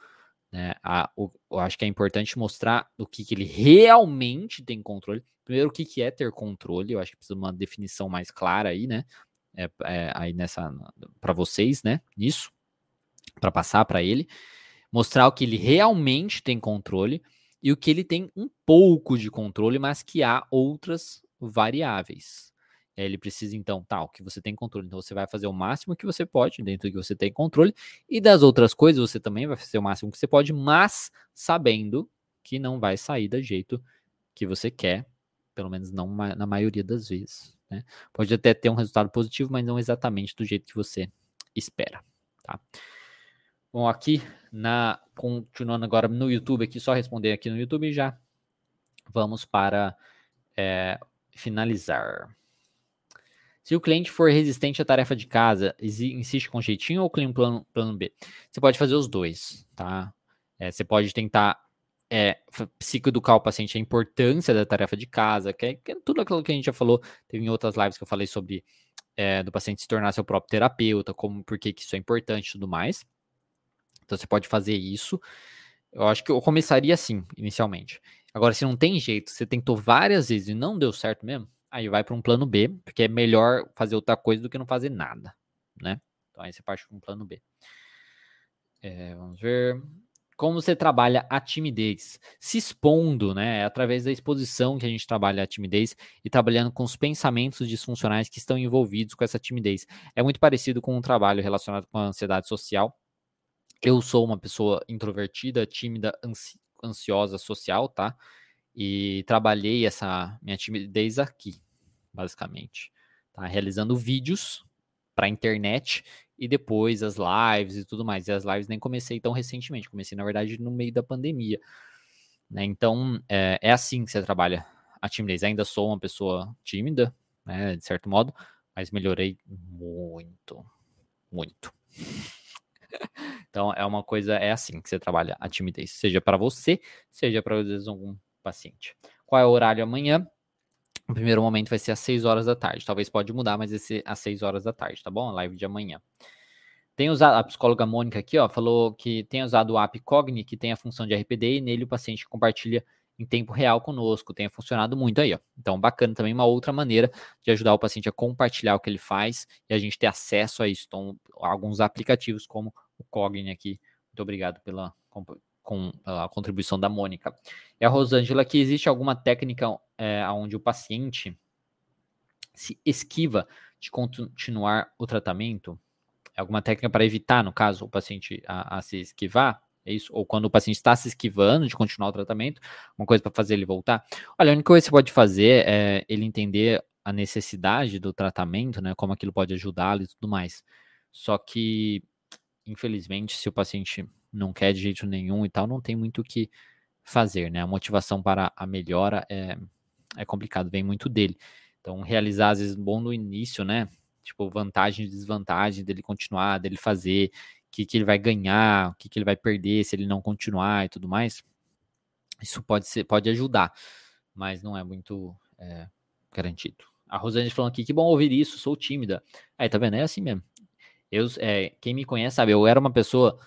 Né? A, o, eu acho que é importante mostrar o que, que ele realmente tem controle. Primeiro, o que, que é ter controle, eu acho que precisa de uma definição mais clara aí, né? É, é, aí nessa para vocês, né? Nisso, para passar para ele, mostrar o que ele realmente tem controle e o que ele tem um pouco de controle, mas que há outras variáveis. Ele precisa, então, tal, tá, que você tem controle. Então, você vai fazer o máximo que você pode dentro do que você tem controle. E das outras coisas, você também vai fazer o máximo que você pode, mas sabendo que não vai sair do jeito que você quer, pelo menos não na maioria das vezes. Né? Pode até ter um resultado positivo, mas não exatamente do jeito que você espera. Tá? Bom, aqui na continuando agora no YouTube, aqui só responder aqui no YouTube já vamos para é, finalizar. Se o cliente for resistente à tarefa de casa, insiste com jeitinho ou um plano, plano B? Você pode fazer os dois, tá? É, você pode tentar é, psicoeducar o paciente a importância da tarefa de casa, que é, que é, tudo aquilo que a gente já falou, teve em outras lives que eu falei sobre é, do paciente se tornar seu próprio terapeuta, como por que isso é importante e tudo mais. Então você pode fazer isso. Eu acho que eu começaria assim, inicialmente. Agora, se não tem jeito, você tentou várias vezes e não deu certo mesmo, aí vai para um plano B, porque é melhor fazer outra coisa do que não fazer nada, né? Então aí você parte para um plano B. É, vamos ver. Como você trabalha a timidez? Se expondo, né? É através da exposição que a gente trabalha a timidez e trabalhando com os pensamentos disfuncionais que estão envolvidos com essa timidez. É muito parecido com um trabalho relacionado com a ansiedade social, eu sou uma pessoa introvertida, tímida, ansi ansiosa, social, tá? E trabalhei essa minha timidez aqui, basicamente. Tá? Realizando vídeos para a internet e depois as lives e tudo mais. E as lives nem comecei tão recentemente, comecei, na verdade, no meio da pandemia. Né? Então, é, é, assim que você trabalha a timidez. Ainda sou uma pessoa tímida, né, de certo modo, mas melhorei muito, muito. [LAUGHS] então, é uma coisa, é assim que você trabalha a timidez, seja para você, seja para, algum paciente. Qual é o horário amanhã? O primeiro momento vai ser às 6 horas da tarde. Talvez pode mudar, mas ser às 6 horas da tarde, tá bom? A live de amanhã. Tem usado, a psicóloga Mônica aqui, ó, falou que tem usado o app Cogni, que tem a função de RPD, e nele o paciente compartilha em tempo real conosco. Tem funcionado muito aí, ó. Então, bacana também, uma outra maneira de ajudar o paciente a compartilhar o que ele faz e a gente ter acesso a isso. Então, alguns aplicativos como o Cogni aqui. Muito obrigado pela, com, pela contribuição da Mônica. E a Rosângela, que existe alguma técnica é, onde o paciente se esquiva de continuar o tratamento? alguma técnica para evitar, no caso, o paciente a, a, se esquivar? É isso? Ou quando o paciente está se esquivando de continuar o tratamento, uma coisa para fazer ele voltar? Olha, a única coisa que você pode fazer é ele entender a necessidade do tratamento, né? Como aquilo pode ajudá-lo e tudo mais. Só que, infelizmente, se o paciente não quer de jeito nenhum e tal, não tem muito o que fazer, né? A motivação para a melhora é, é complicado, vem muito dele. Então, realizar, às vezes, bom no início, né? tipo, vantagem e desvantagem dele continuar, dele fazer, o que, que ele vai ganhar, o que, que ele vai perder se ele não continuar e tudo mais. Isso pode ser, pode ajudar, mas não é muito é, garantido. A Rosane falando aqui, que bom ouvir isso, sou tímida. Aí, tá vendo? É assim mesmo. Eu, é, quem me conhece sabe, eu era uma pessoa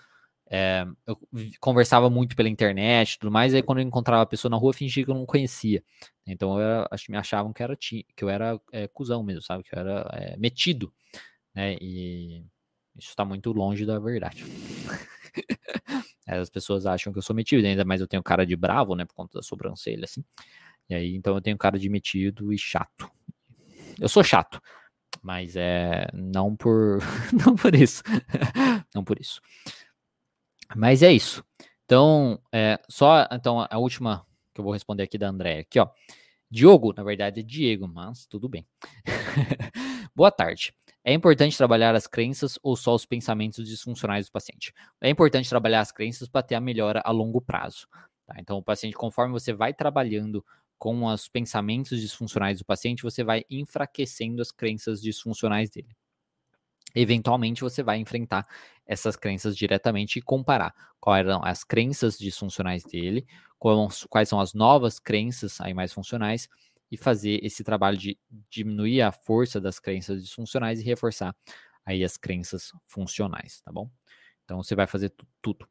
é, eu conversava muito pela internet tudo mais, aí quando eu encontrava a pessoa na rua, fingia que eu não conhecia. Então eu era, me achavam que, era, que eu era é, cuzão mesmo, sabe? Que eu era é, metido. Né? E isso está muito longe da verdade. [LAUGHS] As pessoas acham que eu sou metido, ainda mais eu tenho cara de bravo, né? Por conta da sobrancelha, assim. E aí, então eu tenho cara de metido e chato. Eu sou chato, mas é não por [LAUGHS] não por isso. [LAUGHS] não por isso. Mas é isso. Então, é, só então a última que eu vou responder aqui da Andréia, aqui ó. Diogo, na verdade é Diego, mas tudo bem. [LAUGHS] Boa tarde. É importante trabalhar as crenças ou só os pensamentos disfuncionais do paciente? É importante trabalhar as crenças para ter a melhora a longo prazo. Tá? Então, o paciente, conforme você vai trabalhando com os pensamentos disfuncionais do paciente, você vai enfraquecendo as crenças disfuncionais dele eventualmente você vai enfrentar essas crenças diretamente e comparar quais eram as crenças disfuncionais dele, quais são as novas crenças aí mais funcionais e fazer esse trabalho de diminuir a força das crenças disfuncionais e reforçar aí as crenças funcionais, tá bom? Então você vai fazer tudo.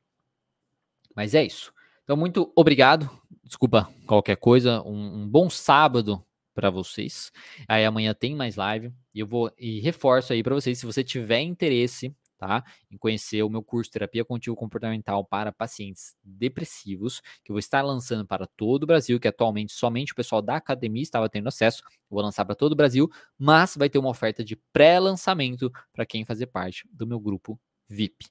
Mas é isso. Então muito obrigado. Desculpa qualquer coisa. Um, um bom sábado para vocês. Aí amanhã tem mais live e eu vou e reforço aí para vocês, se você tiver interesse, tá, em conhecer o meu curso Terapia Contínua Comportamental para pacientes depressivos, que eu vou estar lançando para todo o Brasil, que atualmente somente o pessoal da academia estava tendo acesso. Vou lançar para todo o Brasil, mas vai ter uma oferta de pré-lançamento para quem fazer parte do meu grupo VIP?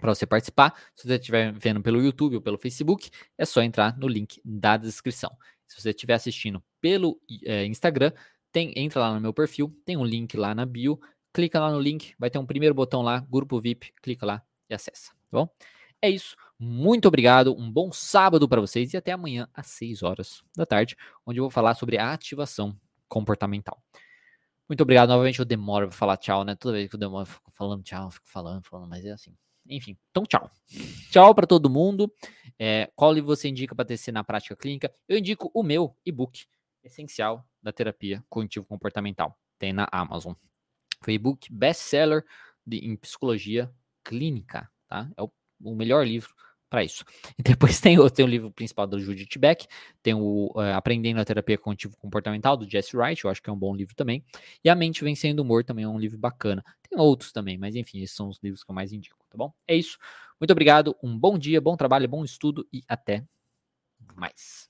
Para você participar, se você estiver vendo pelo YouTube ou pelo Facebook, é só entrar no link da descrição. Se você estiver assistindo pelo é, Instagram, tem, entra lá no meu perfil, tem um link lá na bio, clica lá no link, vai ter um primeiro botão lá, grupo VIP, clica lá e acessa, tá bom? É isso. Muito obrigado, um bom sábado para vocês e até amanhã às 6 horas da tarde, onde eu vou falar sobre a ativação comportamental. Muito obrigado. Novamente eu demoro para falar tchau, né? Toda vez que eu demoro, eu fico falando tchau, fico falando, falando, mas é assim. Enfim, então tchau. Tchau para todo mundo. É, qual livro você indica para tecer na prática clínica? Eu indico o meu e-book, Essencial da Terapia Cognitivo Comportamental. Tem na Amazon. Foi e-book best-seller em psicologia clínica, tá? É o, o melhor livro para isso. E depois tem, tem o livro principal do Judith Beck, tem o uh, Aprendendo a Terapia Cognitivo Comportamental, do Jesse Wright, eu acho que é um bom livro também. E A Mente Vencendo o Humor também é um livro bacana. Tem outros também, mas enfim, esses são os livros que eu mais indico, tá bom? É isso. Muito obrigado, um bom dia, bom trabalho, bom estudo e até mais.